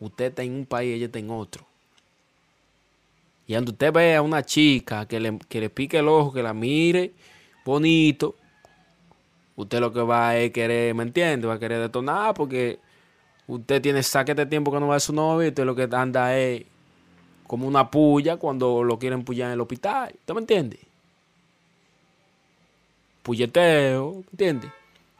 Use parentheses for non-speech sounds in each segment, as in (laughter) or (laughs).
Usted está en un país, ella está en otro. Y cuando usted ve a una chica que le, que le pique el ojo, que la mire bonito, usted lo que va a querer, ¿me entiende? Va a querer detonar porque usted tiene saque de tiempo que no va a su novio y usted lo que anda es como una puya cuando lo quieren pullar en el hospital. ¿Usted me entiende? Pulleteo, ¿me entiende?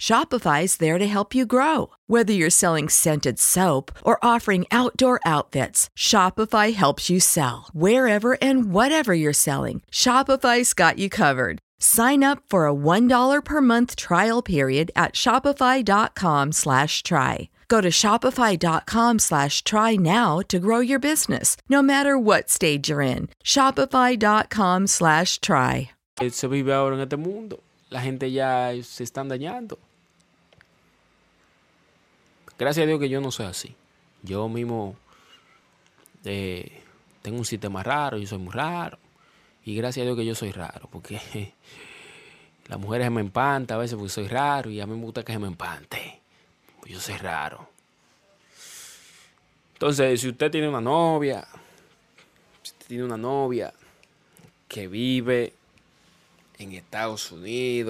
Shopify's there to help you grow. Whether you're selling scented soap or offering outdoor outfits, Shopify helps you sell. Wherever and whatever you're selling, Shopify's got you covered. Sign up for a $1 per month trial period at shopify.com slash try. Go to shopify.com slash try now to grow your business, no matter what stage you're in. Shopify.com slash try. se vive ahora en este mundo. La gente ya se están dañando. Gracias a Dios que yo no soy así. Yo mismo eh, tengo un sistema raro, yo soy muy raro. Y gracias a Dios que yo soy raro, porque (laughs) las mujeres se me empantan a veces porque soy raro y a mí me gusta que se me empante. Pues yo soy raro. Entonces, si usted tiene una novia, si usted tiene una novia que vive en Estados Unidos,